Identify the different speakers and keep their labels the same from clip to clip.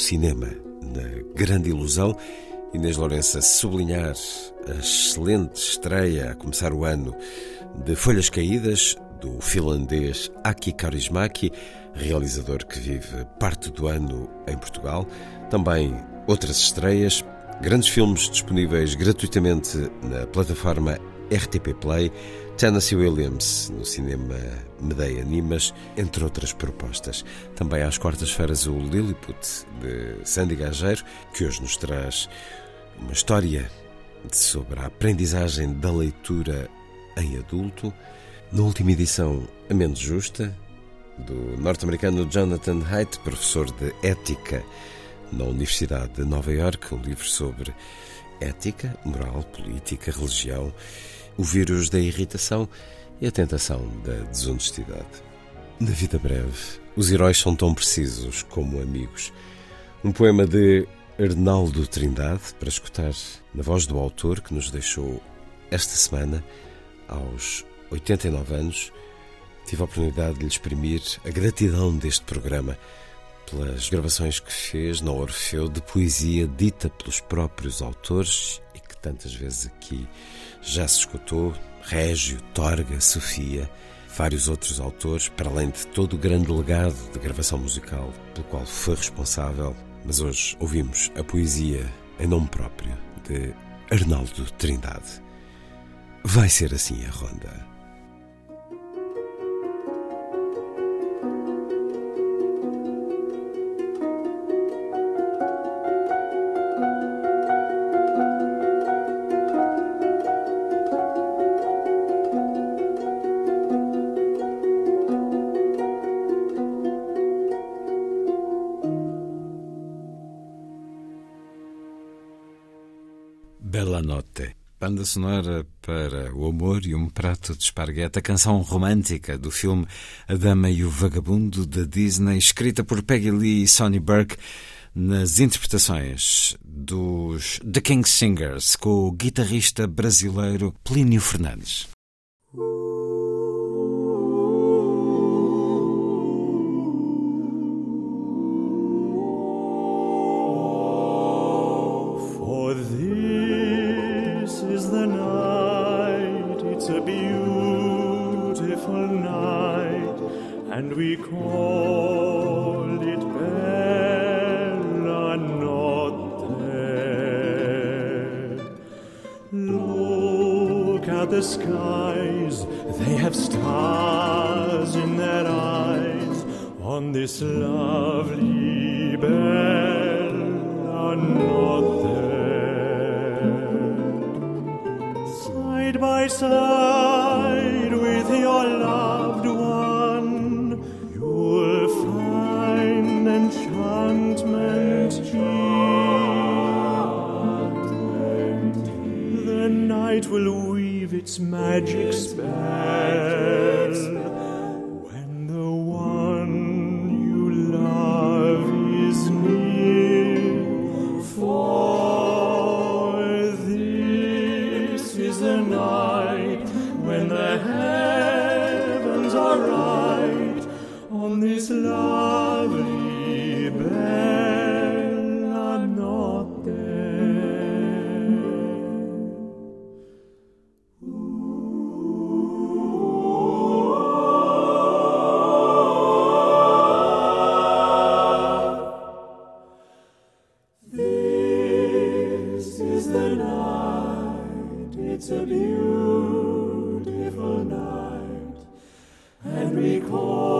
Speaker 1: Cinema, na grande ilusão. Inês Lourenço a sublinhar a excelente estreia a começar o ano de Folhas Caídas, do finlandês Aki Kaurismäki, realizador que vive parte do ano em Portugal. Também outras estreias, grandes filmes disponíveis gratuitamente na plataforma RTP Play, Tennessee Williams no cinema Medeia Animas, entre outras propostas. Também às quartas-feiras o Lilliput de Sandy Gageiro, que hoje nos traz uma história sobre a aprendizagem da leitura em adulto. Na última edição, A Menos Justa, do norte-americano Jonathan Haidt, professor de ética na Universidade de Nova York, um livro sobre ética, moral, política, religião, o vírus da irritação e a tentação da desonestidade. Na vida breve, os heróis são tão precisos como amigos. Um poema de Arnaldo Trindade, para escutar na voz do autor que nos deixou esta semana, aos 89 anos, tive a oportunidade de lhe exprimir a gratidão deste programa pelas gravações que fez na Orfeu de poesia dita pelos próprios autores e que tantas vezes aqui já se escutou. Régio, Torga, Sofia, vários outros autores, para além de todo o grande legado de gravação musical pelo qual foi responsável. Mas hoje ouvimos a poesia em nome próprio de Arnaldo Trindade. Vai ser assim a ronda.
Speaker 2: Banda sonora para o amor e um prato de esparguete, a canção romântica do filme A Dama e o Vagabundo da Disney, escrita por Peggy Lee e Sonny Burke, nas interpretações dos The King Singers, com o guitarrista brasileiro Plínio Fernandes. miracle.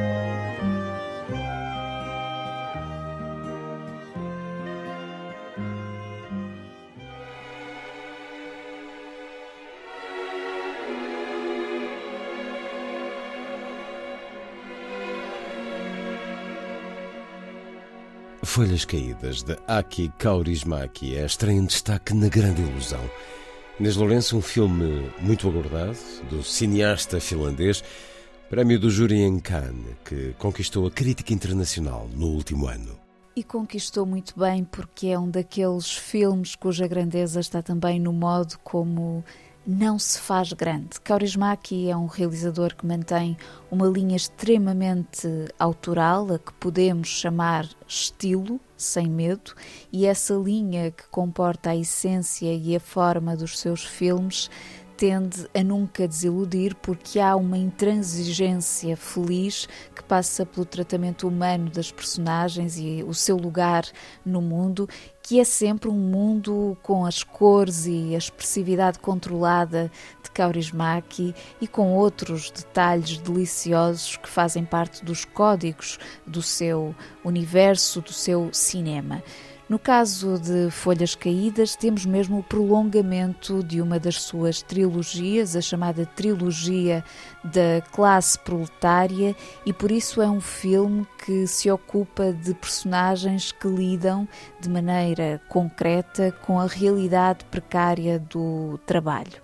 Speaker 3: Folhas Caídas, de Aki Kaurismäki, é estreia em destaque na Grande Ilusão. Inês Lourenço, um filme muito aguardado, do cineasta finlandês, prémio do júri em Cannes, que conquistou a crítica internacional no último ano.
Speaker 4: E conquistou muito bem porque é um daqueles filmes cuja grandeza está também no modo como não se faz grande. Kaurismäki é um realizador que mantém uma linha extremamente autoral, a que podemos chamar estilo, sem medo, e essa linha que comporta a essência e a forma dos seus filmes tende a nunca desiludir porque há uma intransigência feliz que passa pelo tratamento humano das personagens e o seu lugar no mundo, que é sempre um mundo com as cores e a expressividade controlada de Kaurismäki e com outros detalhes deliciosos que fazem parte dos códigos do seu universo, do seu cinema. No caso de Folhas Caídas, temos mesmo o prolongamento de uma das suas trilogias, a chamada Trilogia da Classe Proletária, e por isso é um filme que se ocupa de personagens que lidam de maneira concreta com a realidade precária do trabalho.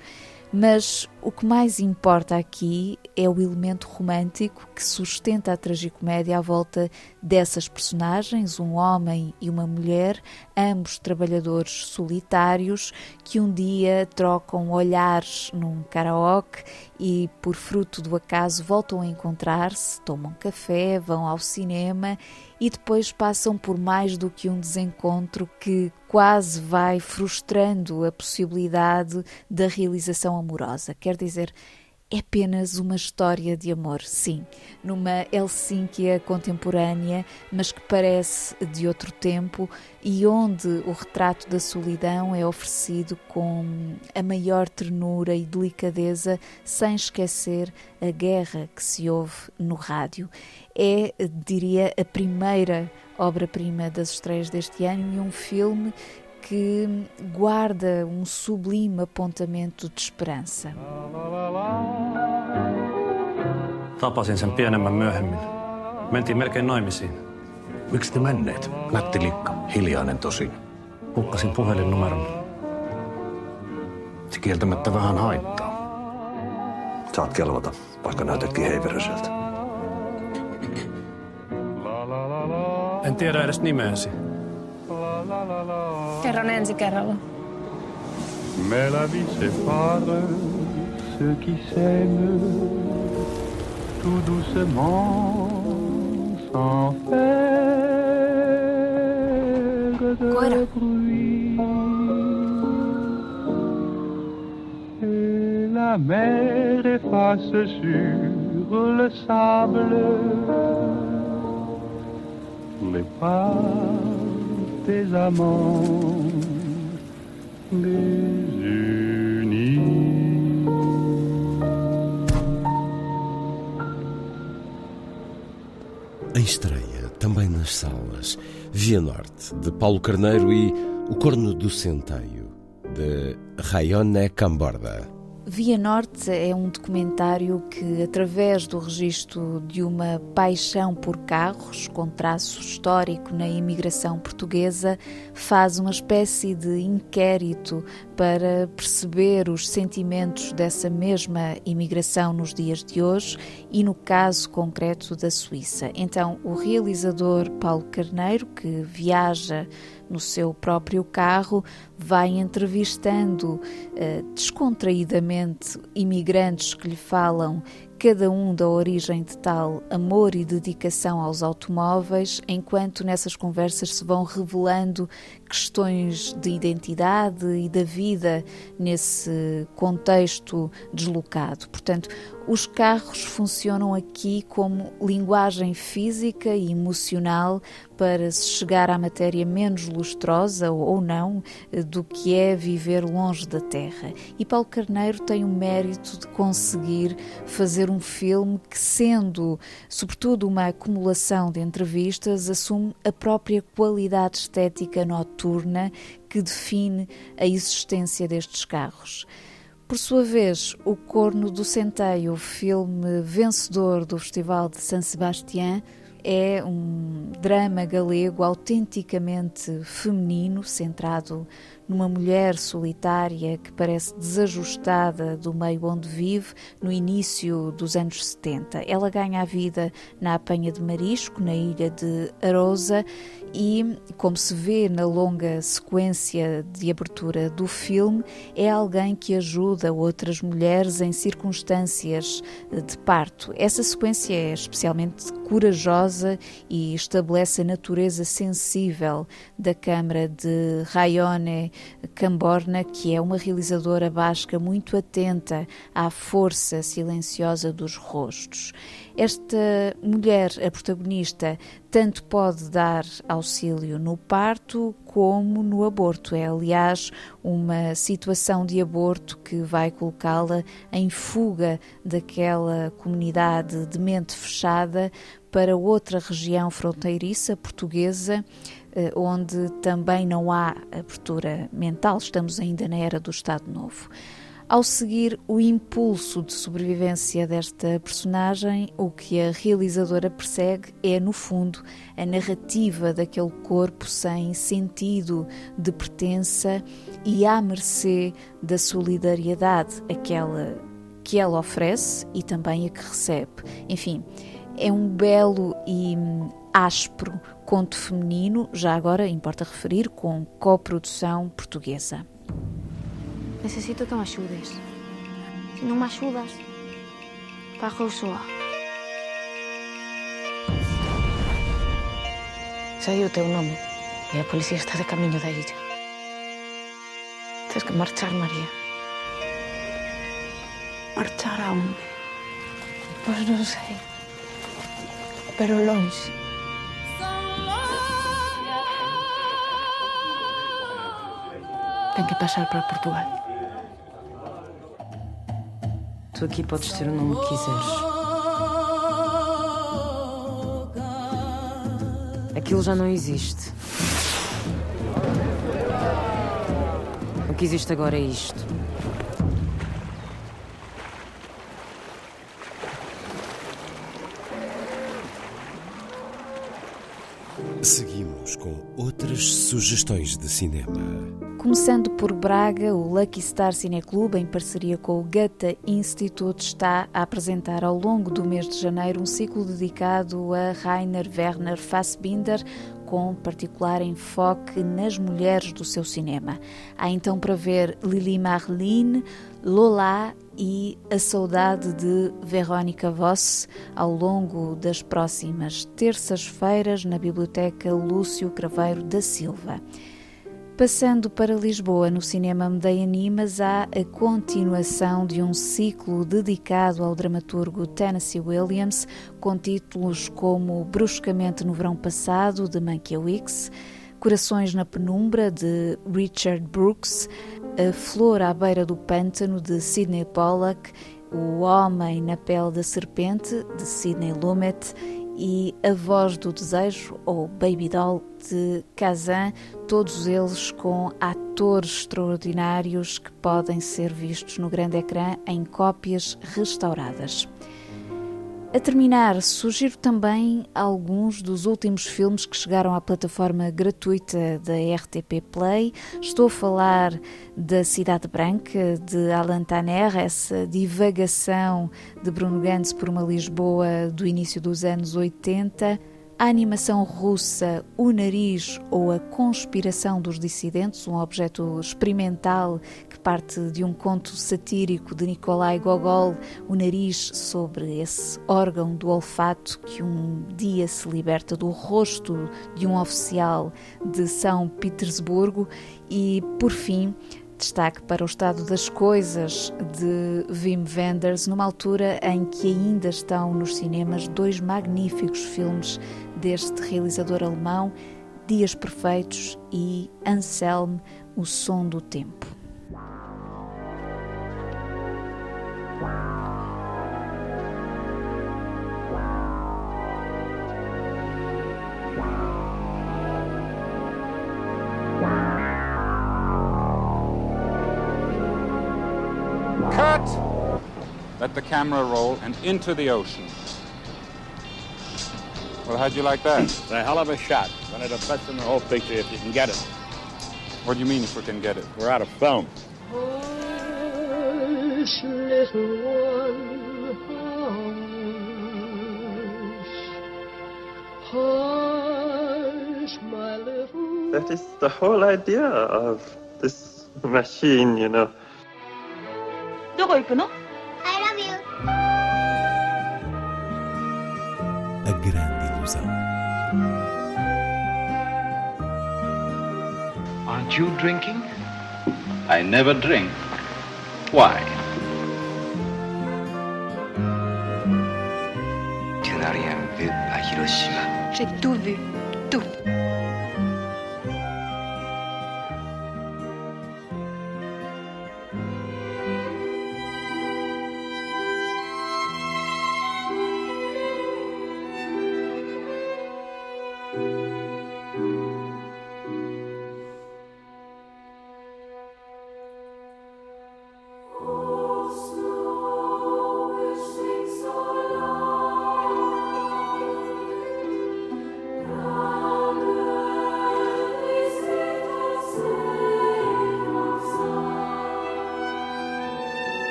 Speaker 4: Mas o que mais importa aqui é o elemento romântico que sustenta a tragicomédia à volta dessas personagens, um homem e uma mulher, ambos trabalhadores solitários, que um dia trocam olhares num karaoke e, por fruto do acaso, voltam a encontrar-se, tomam café, vão ao cinema e depois passam por mais do que um desencontro que quase vai frustrando a possibilidade da realização amorosa. Quer dizer, é apenas uma história de amor, sim, numa Helsínquia contemporânea, mas que parece de outro tempo e onde o retrato da solidão é oferecido com a maior ternura e delicadeza, sem esquecer a guerra que se ouve no rádio. É, diria, a primeira obra-prima das estreias deste ano e um filme que guarda um sublime apontamento de esperança.
Speaker 5: Tapasin sen pienemmän myöhemmin. Mentiin melkein naimisiin.
Speaker 6: Miksi te menneet? Nätti likka, hiljainen tosin.
Speaker 5: Hukkasin puhelinnumeron.
Speaker 6: Se kieltämättä vähän haittaa. Saat kelvata, vaikka näytätkin heiveröseltä.
Speaker 5: En tiedä edes nimeäsi.
Speaker 7: Kerron ensi kerralla.
Speaker 8: Mais la vie sépare
Speaker 9: ceux qui s'aiment tout doucement sans faire de bruit. Et la mer efface sur le sable les pas des amants
Speaker 3: Em estreia, também nas salas, Via Norte, de Paulo Carneiro e O Corno do Centeio, de Rayone Camborda.
Speaker 4: Via Norte é um documentário que, através do registro de uma paixão por carros, com traço histórico na imigração portuguesa, faz uma espécie de inquérito para perceber os sentimentos dessa mesma imigração nos dias de hoje e no caso concreto da Suíça. Então, o realizador Paulo Carneiro, que viaja no seu próprio carro, vai entrevistando uh, descontraídamente imigrantes que lhe falam cada um da origem de tal amor e dedicação aos automóveis, enquanto nessas conversas se vão revelando questões de identidade e da vida nesse contexto deslocado. Portanto, os carros funcionam aqui como linguagem física e emocional para se chegar à matéria menos lustrosa ou não do que é viver longe da terra. E Paulo Carneiro tem o mérito de conseguir fazer um filme que, sendo sobretudo uma acumulação de entrevistas, assume a própria qualidade estética noturna que define a existência destes carros. Por sua vez, O Corno do Centeio, filme vencedor do Festival de San Sebastián, é um drama galego autenticamente feminino, centrado numa mulher solitária que parece desajustada do meio onde vive no início dos anos 70. Ela ganha a vida na apanha de marisco, na ilha de Arosa, e, como se vê na longa sequência de abertura do filme, é alguém que ajuda outras mulheres em circunstâncias de parto. Essa sequência é especialmente corajosa e estabelece a natureza sensível da Câmara de Rayone Camborna, que é uma realizadora basca muito atenta à força silenciosa dos rostos. Esta mulher, a protagonista, tanto pode dar auxílio no parto como no aborto. É, aliás, uma situação de aborto que vai colocá-la em fuga daquela comunidade de mente fechada para outra região fronteiriça portuguesa onde também não há abertura mental, estamos ainda na era do Estado Novo. Ao seguir o impulso de sobrevivência desta personagem, o que a realizadora persegue é, no fundo, a narrativa daquele corpo sem sentido de pertença e à mercê da solidariedade, aquela que ela oferece e também a que recebe. Enfim, é um belo e áspero conto feminino, já agora importa referir, com coprodução portuguesa.
Speaker 7: Necesito que me axudes. Se non me axudas, pago soa. Sei o teu nome e a policía está de camiño da illa. Tens que marchar, María. Marchar a onde? Pois non sei. Pero longe. Ten que pasar para Portugal.
Speaker 10: Tu aqui podes ter o nome que quiseres. Aquilo já não existe. O que existe agora é isto.
Speaker 3: Seguimos com outras sugestões de cinema.
Speaker 4: Começando por Braga, o Lucky Star Cineclub, em parceria com o Goethe Institute, está a apresentar ao longo do mês de janeiro um ciclo dedicado a Rainer Werner Fassbinder, com particular enfoque nas mulheres do seu cinema. Há então para ver Lili Marlene, Lola e A Saudade de Verónica Voss ao longo das próximas terças-feiras na Biblioteca Lúcio Craveiro da Silva. Passando para Lisboa, no Cinema Medeia Animas, há a continuação de um ciclo dedicado ao dramaturgo Tennessee Williams, com títulos como Bruscamente no Verão Passado, de Mankiewicz, Corações na Penumbra, de Richard Brooks, A Flor à Beira do Pântano, de Sidney Pollack, O Homem na Pele da Serpente, de Sidney Lumet, e A Voz do Desejo, ou Baby Doll, de Kazan, todos eles com atores extraordinários que podem ser vistos no grande ecrã em cópias restauradas. A terminar, sugiro também alguns dos últimos filmes que chegaram à plataforma gratuita da RTP Play. Estou a falar da Cidade Branca, de Alan Tanner, essa divagação de Bruno Gantz por uma Lisboa do início dos anos 80 a animação russa O Nariz ou A Conspiração dos Dissidentes, um objeto experimental parte de um conto satírico de Nikolai Gogol, O Nariz, sobre esse órgão do olfato que um dia se liberta do rosto de um oficial de São Petersburgo e, por fim, Destaque para o estado das coisas de Wim Wenders, numa altura em que ainda estão nos cinemas dois magníficos filmes deste realizador alemão, Dias Perfeitos e Anselm, O Som do Tempo.
Speaker 11: the camera roll and into the ocean. Well, how'd you like that?
Speaker 12: It's a hell of a shot. One of the best in the whole picture if you can get it.
Speaker 11: What do you mean if we can get it?
Speaker 12: We're out of film.
Speaker 13: Hush, little one, hush. Hush, my little
Speaker 2: That is the whole idea of this machine, you know.
Speaker 14: どこ行くの
Speaker 15: I love you.
Speaker 3: A grande ilusão.
Speaker 16: Aren't you drinking? I never drink. Why?
Speaker 17: Tu n'as rien vu à Hiroshima.
Speaker 14: J'ai tout vu. Tout.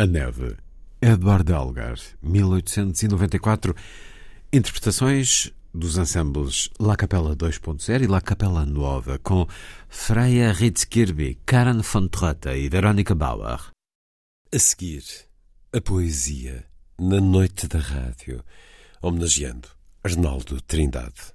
Speaker 1: A Neve, Edward Elgar, 1894. Interpretações dos ensembles La Capella 2.0 e La Capella Nova, com Freya Ritzkirby, Karen von Trotta e Veronica Bauer.
Speaker 3: A seguir, a poesia na noite da rádio, homenageando Arnaldo Trindade.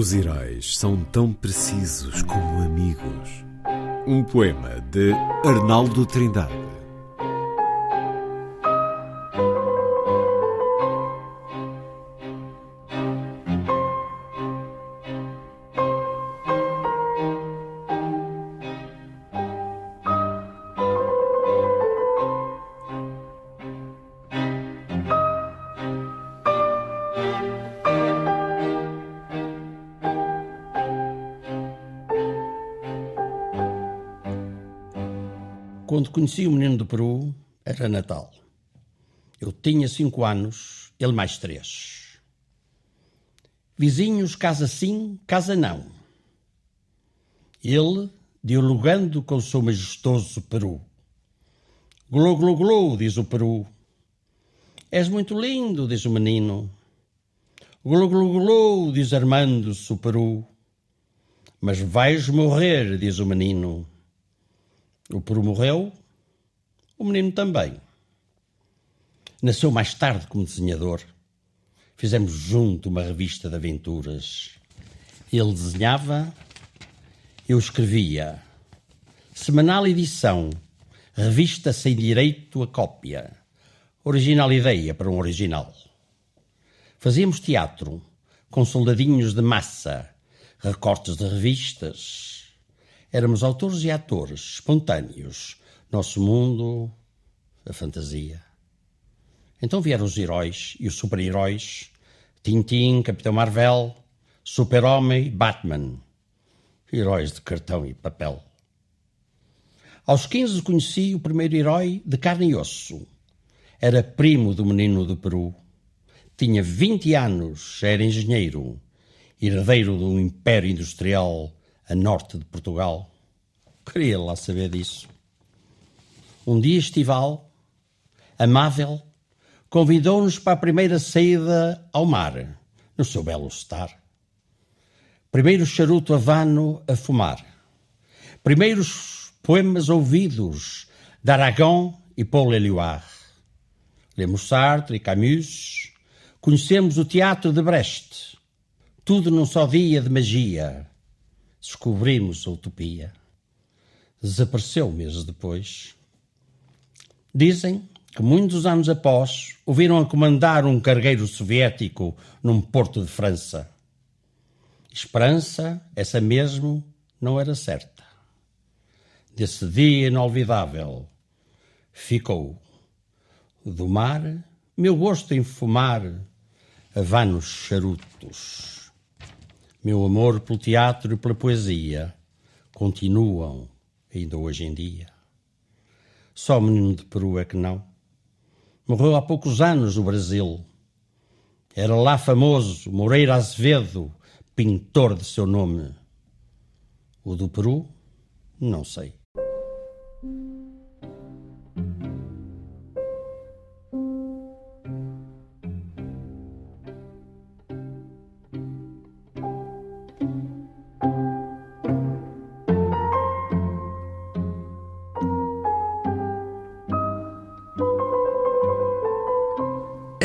Speaker 1: Os heróis são tão precisos como amigos. Um poema de Arnaldo Trindade.
Speaker 18: Quando conheci o menino do Peru, era Natal. Eu tinha cinco anos, ele mais três. Vizinhos, casa sim, casa não. Ele, dialogando com o seu majestoso Peru. Glou, glou, glou, diz o Peru. És muito lindo, diz o menino. Glou, glou, glou, diz Armando-se o Peru. Mas vais morrer, diz o menino. O Peru morreu, o menino também. Nasceu mais tarde como desenhador. Fizemos junto uma revista de aventuras. Ele desenhava, eu escrevia. Semanal edição, revista sem direito a cópia. Original ideia para um original. Fazíamos teatro, com soldadinhos de massa, recortes de revistas, Éramos autores e atores, espontâneos. Nosso mundo, a fantasia. Então vieram os heróis e os super-heróis: Tintin, Capitão Marvel, Super-Homem, Batman. Heróis de cartão e papel. Aos 15 conheci o primeiro herói de carne e osso. Era primo do menino do Peru. Tinha 20 anos, era engenheiro, herdeiro de um império industrial a norte de Portugal. Queria lá saber disso. Um dia estival, amável, convidou-nos para a primeira saída ao mar, no seu belo estar. Primeiro charuto havano a fumar. Primeiros poemas ouvidos de Aragon e Paul Éluard. Lemos Sartre e Camus. Conhecemos o teatro de Brecht. Tudo num só dia de magia descobrimos a utopia. Desapareceu meses depois. Dizem que muitos anos após ouviram a comandar um cargueiro soviético num porto de França. Esperança, essa mesmo, não era certa. Desse dia inolvidável ficou do mar meu gosto em fumar vanos charutos. Meu amor pelo teatro e pela poesia continuam ainda hoje em dia. Só o menino de Peru é que não. Morreu há poucos anos no Brasil. Era lá famoso Moreira Azevedo, pintor de seu nome. O do Peru, não sei.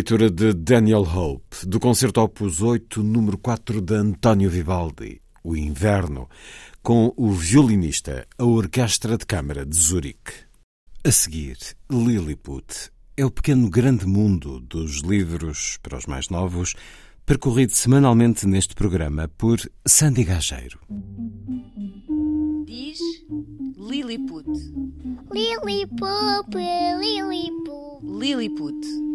Speaker 1: Leitura de Daniel Hope, do concerto Opus 8, número 4 de António Vivaldi, O Inverno, com o violinista, a Orquestra de Câmara de Zurique. A seguir, Lilliput é o pequeno grande mundo dos livros para os mais novos, percorrido semanalmente neste programa por Sandy Gageiro.
Speaker 19: Diz Lilliput.
Speaker 20: Lilliput, Lilliput.
Speaker 19: Lilliput.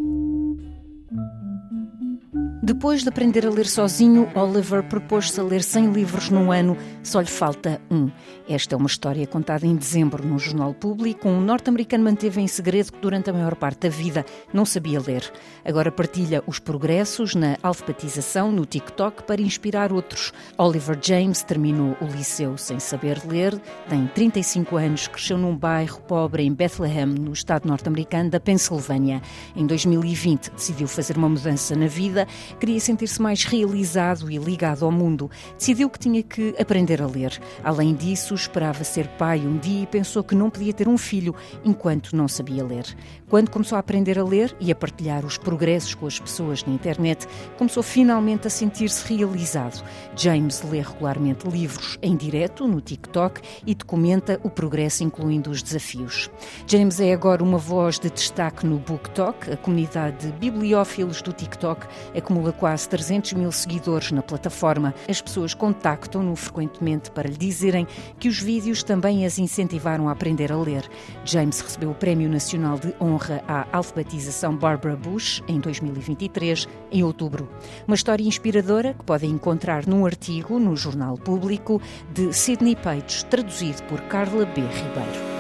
Speaker 21: Depois de aprender a ler sozinho, Oliver propôs-se a ler 100 livros num ano, só lhe falta um. Esta é uma história contada em dezembro no Jornal Público. Um norte-americano manteve em segredo que durante a maior parte da vida não sabia ler. Agora partilha os progressos na alfabetização no TikTok para inspirar outros. Oliver James terminou o liceu sem saber ler, tem 35 anos, cresceu num bairro pobre em Bethlehem, no estado norte-americano da Pensilvânia. Em 2020 decidiu fazer uma mudança na vida Queria sentir-se mais realizado e ligado ao mundo. Decidiu que tinha que aprender a ler. Além disso, esperava ser pai um dia e pensou que não podia ter um filho enquanto não sabia ler. Quando começou a aprender a ler e a partilhar os progressos com as pessoas na internet, começou finalmente a sentir-se realizado. James lê regularmente livros em direto no TikTok e documenta o progresso, incluindo os desafios. James é agora uma voz de destaque no BookTok, a comunidade de bibliófilos do TikTok acumula quase 300 mil seguidores na plataforma. As pessoas contactam-no frequentemente para lhe dizerem que os vídeos também as incentivaram a aprender a ler. James recebeu o Prémio Nacional de Honra à alfabetização Barbara Bush em 2023, em outubro. Uma história inspiradora que podem encontrar num artigo no Jornal Público de Sidney Page, traduzido por Carla B. Ribeiro.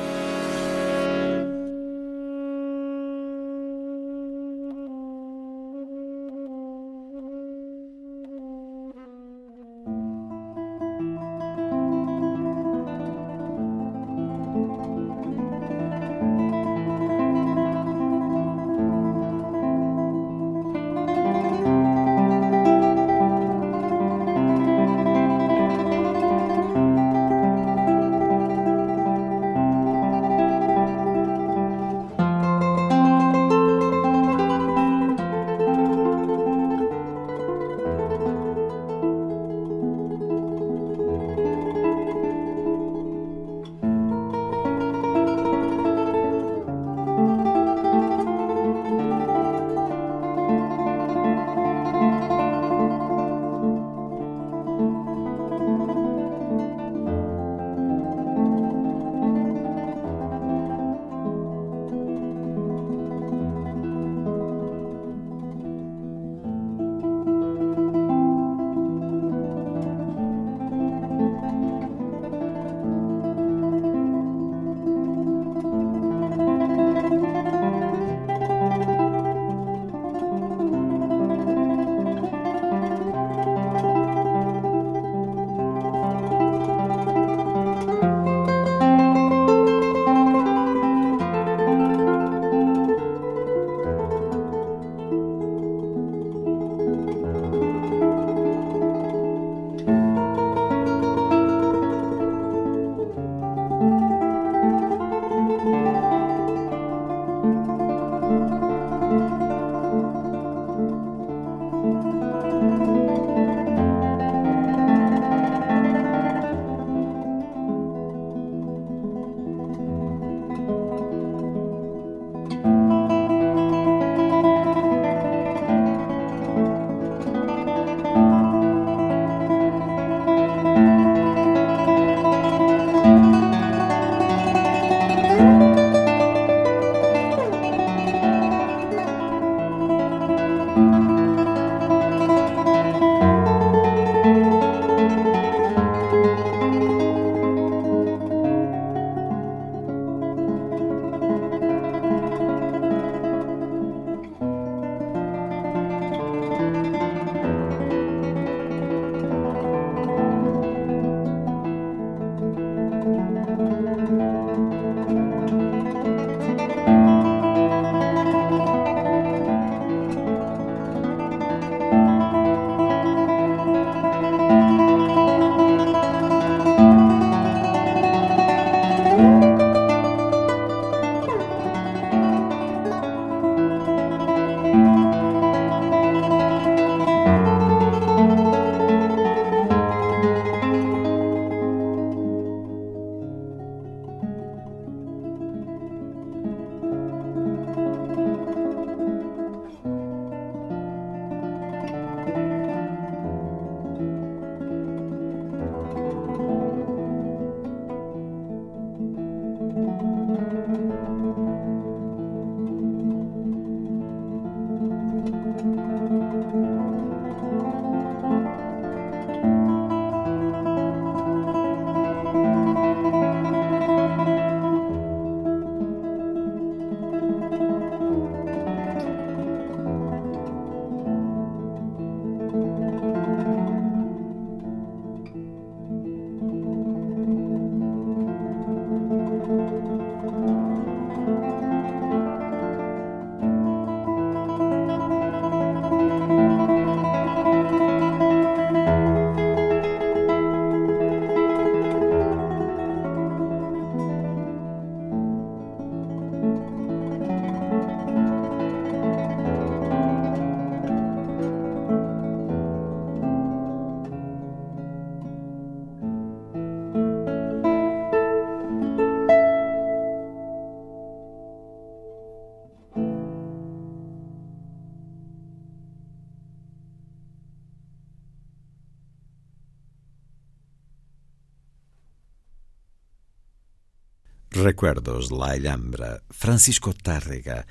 Speaker 1: Recuerdos de la Alhambra, Francisco Tárrega,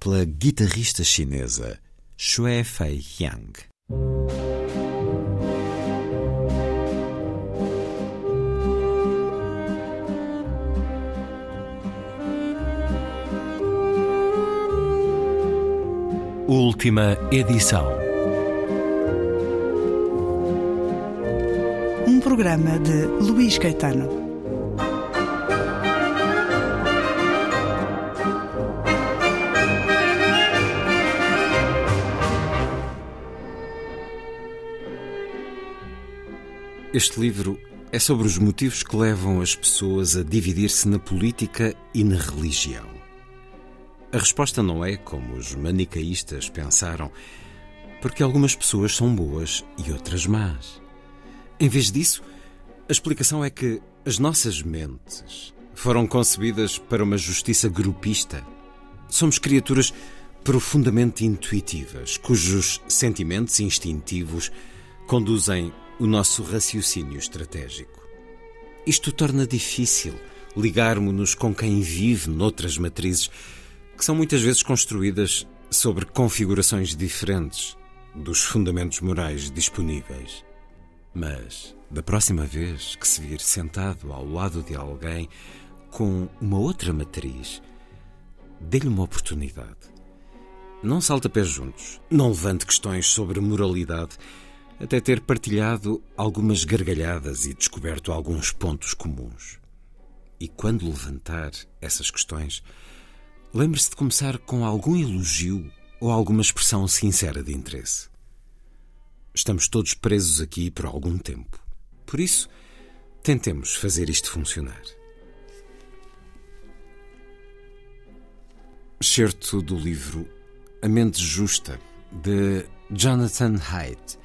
Speaker 1: pela guitarrista chinesa Xue Fei Yang.
Speaker 22: Última edição.
Speaker 23: Um programa de Luís Caetano.
Speaker 1: Este livro é sobre os motivos que levam as pessoas a dividir-se na política e na religião. A resposta não é como os manicaístas pensaram, porque algumas pessoas são boas e outras más. Em vez disso, a explicação é que as nossas mentes foram concebidas para uma justiça grupista. Somos criaturas profundamente intuitivas, cujos sentimentos instintivos conduzem o nosso raciocínio estratégico. Isto torna difícil ligarmos-nos com quem vive noutras matrizes que são muitas vezes construídas sobre configurações diferentes dos fundamentos morais disponíveis. Mas, da próxima vez que se vir sentado ao lado de alguém com uma outra matriz, dê-lhe uma oportunidade. Não salta pés juntos, não levante questões sobre moralidade até ter partilhado algumas gargalhadas e descoberto alguns pontos comuns. E quando levantar essas questões, lembre-se de começar com algum elogio ou alguma expressão sincera de interesse. Estamos todos presos aqui por algum tempo. Por isso, tentemos fazer isto funcionar. Certo do livro A Mente Justa, de Jonathan Haidt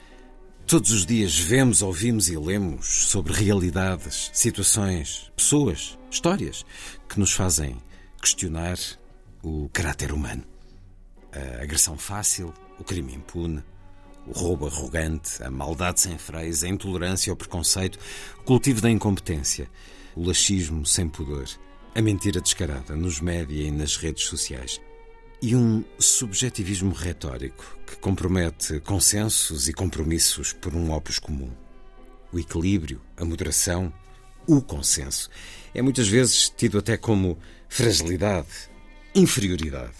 Speaker 1: Todos os dias vemos, ouvimos e lemos sobre realidades, situações, pessoas, histórias que nos fazem questionar o caráter humano. A agressão fácil, o crime impune, o roubo arrogante, a maldade sem freios, a intolerância ao preconceito, o cultivo da incompetência, o laxismo sem pudor, a mentira descarada nos média e nas redes sociais e um subjetivismo retórico que compromete consensos e compromissos por um opus comum. O equilíbrio, a moderação, o consenso é muitas vezes tido até como fragilidade, inferioridade.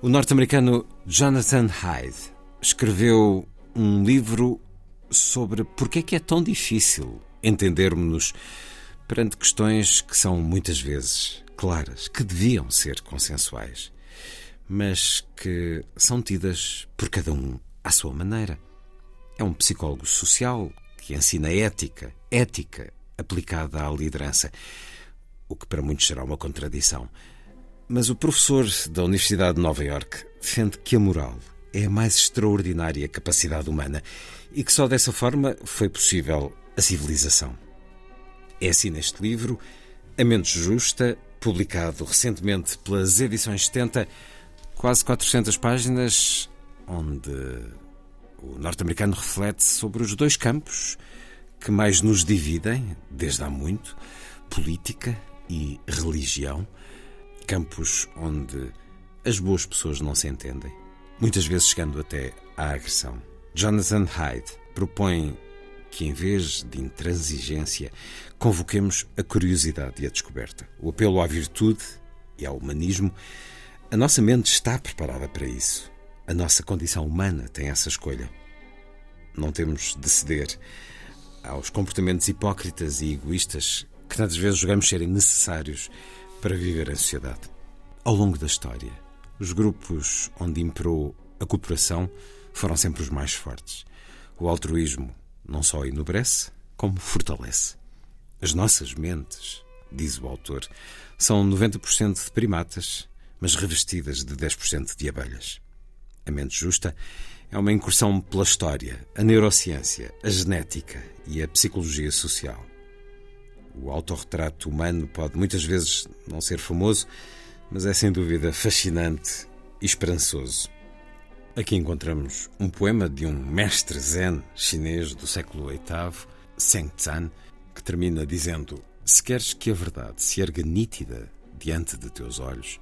Speaker 1: O norte-americano Jonathan Hyde escreveu um livro sobre porque é que é tão difícil entendermos-nos perante questões que são muitas vezes claras, que deviam ser consensuais mas que são tidas por cada um à sua maneira. É um psicólogo social que ensina ética, ética aplicada à liderança, o que para muitos será uma contradição. Mas o professor da Universidade de Nova York defende que a moral é a mais extraordinária capacidade humana e que só dessa forma foi possível a civilização. É assim neste livro, A Mente Justa, publicado recentemente pelas edições 70, quase 400 páginas, onde o norte-americano reflete sobre os dois campos que mais nos dividem, desde há muito: política e religião. Campos onde as boas pessoas não se entendem, muitas vezes chegando até à agressão. Jonathan Hyde propõe que, em vez de intransigência, convoquemos a curiosidade e a descoberta, o apelo à virtude e ao humanismo a nossa mente está preparada para isso. A nossa condição humana tem essa escolha. Não temos de ceder aos comportamentos hipócritas e egoístas que tantas vezes julgamos serem necessários para viver em sociedade. Ao longo da história, os grupos onde imperou a cooperação foram sempre os mais fortes. O altruísmo não só enobrece, como fortalece. As nossas mentes, diz o autor, são 90% de primatas mas revestidas de 10% de abelhas. A mente justa é uma incursão pela história, a neurociência, a genética e a psicologia social. O autorretrato humano pode muitas vezes não ser famoso, mas é sem dúvida fascinante e esperançoso. Aqui encontramos um poema de um mestre zen chinês do século VIII, Zheng Zan, que termina dizendo: Se queres que a verdade se erga nítida diante de teus olhos,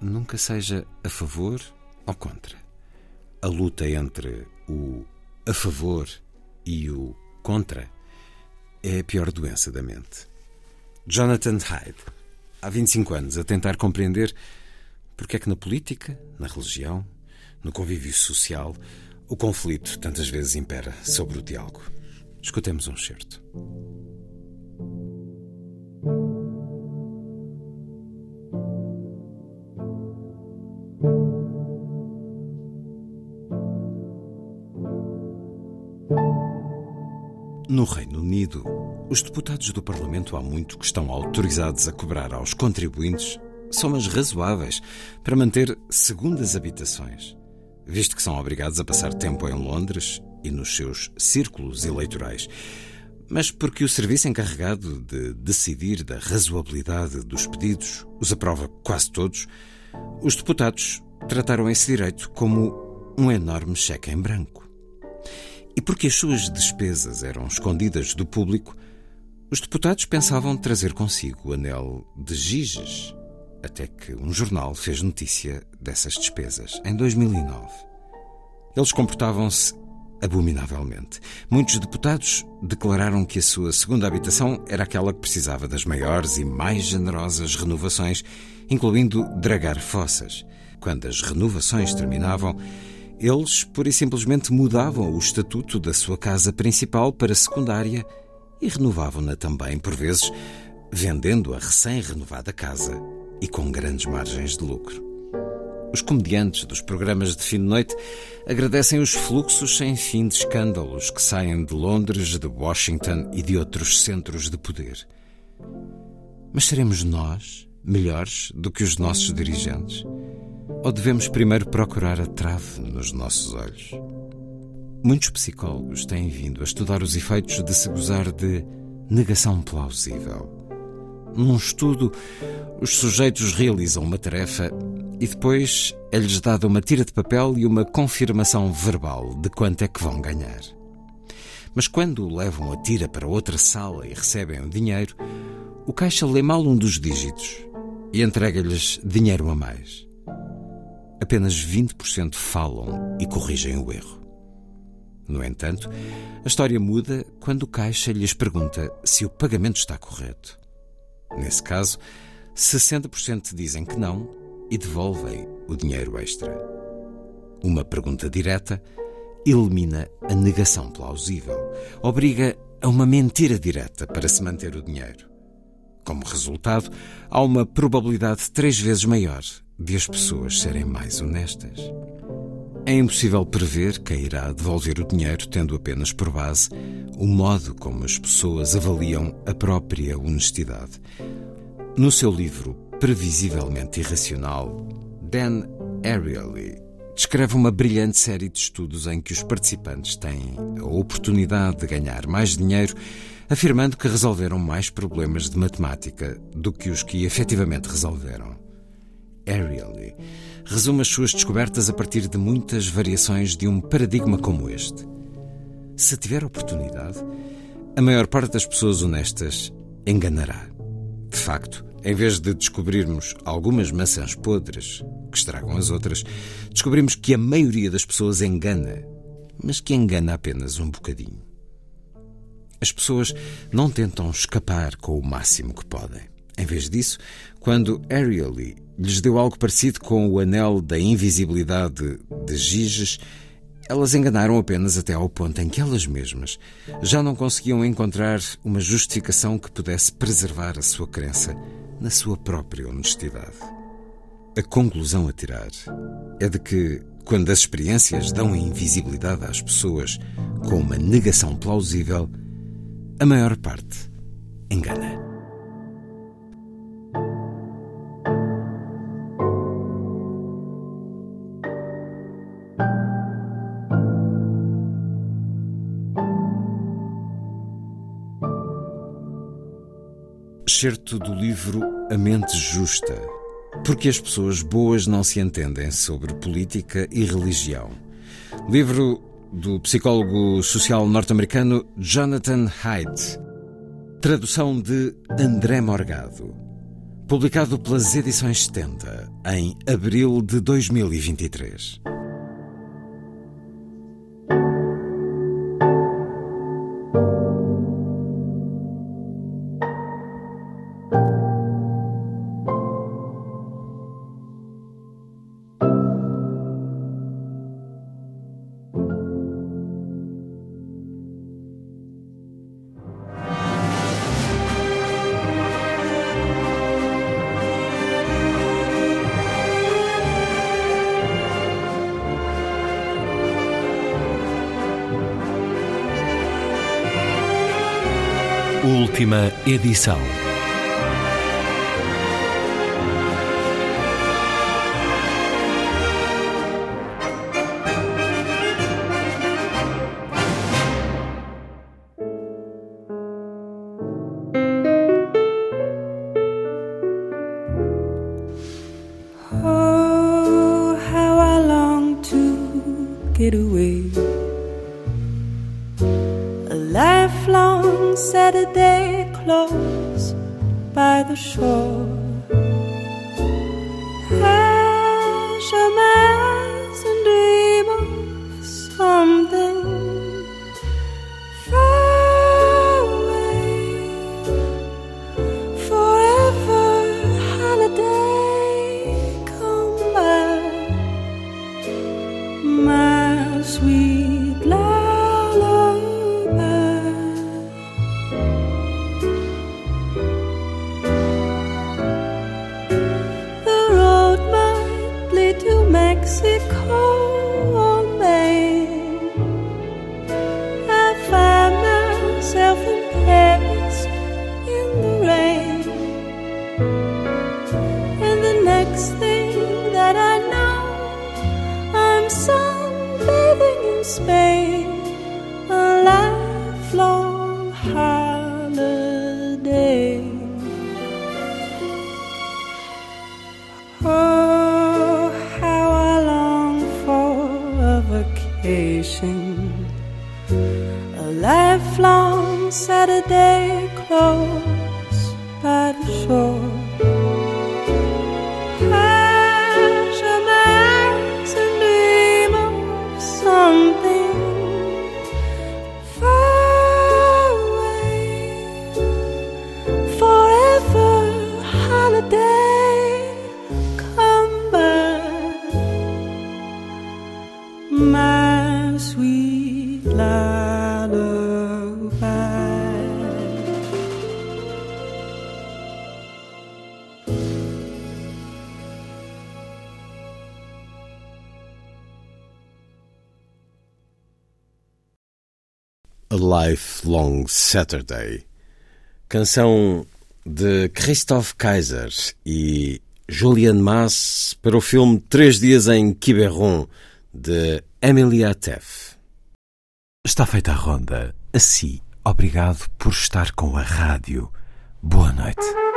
Speaker 1: nunca seja a favor ou contra. A luta entre o a favor e o contra é a pior doença da mente. Jonathan Hyde, há 25 anos, a tentar compreender porque é que na política, na religião, no convívio social, o conflito tantas vezes impera sobre o diálogo. Escutemos um certo. Unido, os deputados do Parlamento há muito que estão autorizados a cobrar aos contribuintes somas razoáveis para manter segundas habitações, visto que são obrigados a passar tempo em Londres e nos seus círculos eleitorais, mas porque o serviço encarregado de decidir da razoabilidade dos pedidos os aprova quase todos, os deputados trataram esse direito como um enorme cheque em branco. E porque as suas despesas eram escondidas do público, os deputados pensavam trazer consigo o anel de Giges, até que um jornal fez notícia dessas despesas, em 2009. Eles comportavam-se abominavelmente. Muitos deputados declararam que a sua segunda habitação era aquela que precisava das maiores e mais generosas renovações, incluindo dragar fossas. Quando as renovações terminavam, eles pura e simplesmente mudavam o estatuto da sua casa principal para secundária e renovavam-na também, por vezes, vendendo a recém-renovada casa e com grandes margens de lucro. Os comediantes dos programas de fim de noite agradecem os fluxos sem fim de escândalos que saem de Londres, de Washington e de outros centros de poder. Mas seremos nós melhores do que os nossos dirigentes? Ou devemos primeiro procurar a trave nos nossos olhos? Muitos psicólogos têm vindo a estudar os efeitos de se gozar de negação plausível. Num estudo, os sujeitos realizam uma tarefa e depois é-lhes dada uma tira de papel e uma confirmação verbal de quanto é que vão ganhar. Mas quando levam a tira para outra sala e recebem o dinheiro, o caixa lê mal um dos dígitos e entrega-lhes dinheiro a mais. Apenas 20% falam e corrigem o erro. No entanto, a história muda quando o caixa lhes pergunta se o pagamento está correto. Nesse caso, 60% dizem que não e devolvem o dinheiro extra. Uma pergunta direta elimina a negação plausível, obriga a uma mentira direta para se manter o dinheiro. Como resultado, há uma probabilidade três vezes maior de as pessoas serem mais honestas. É impossível prever quem irá devolver o dinheiro tendo apenas por base o modo como as pessoas avaliam a própria honestidade. No seu livro Previsivelmente Irracional, Dan Ariely descreve uma brilhante série de estudos em que os participantes têm a oportunidade de ganhar mais dinheiro, afirmando que resolveram mais problemas de matemática do que os que efetivamente resolveram. Ariely resume as suas descobertas a partir de muitas variações de um paradigma como este. Se tiver oportunidade, a maior parte das pessoas honestas enganará. De facto, em vez de descobrirmos algumas maçãs podres que estragam as outras, descobrimos que a maioria das pessoas engana, mas que engana apenas um bocadinho. As pessoas não tentam escapar com o máximo que podem. Em vez disso, quando Ariely lhes deu algo parecido com o anel da invisibilidade de Giges, elas enganaram apenas até ao ponto em que elas mesmas já não conseguiam encontrar uma justificação que pudesse preservar a sua crença na sua própria honestidade. A conclusão a tirar é de que, quando as experiências dão invisibilidade às pessoas com uma negação plausível, a maior parte engana. excerto do livro A Mente Justa. Porque as pessoas boas não se entendem sobre política e religião. Livro do psicólogo social norte-americano Jonathan Haidt. Tradução de André Morgado. Publicado pelas Edições 70 em abril de 2023.
Speaker 22: edição.
Speaker 24: something A Lifelong Saturday,
Speaker 3: canção de Christoph Kaiser e Julian Mass para o filme Três Dias em Quiberon, de Emily Atef.
Speaker 22: Está feita a ronda. Assim, obrigado por estar com a rádio. Boa noite.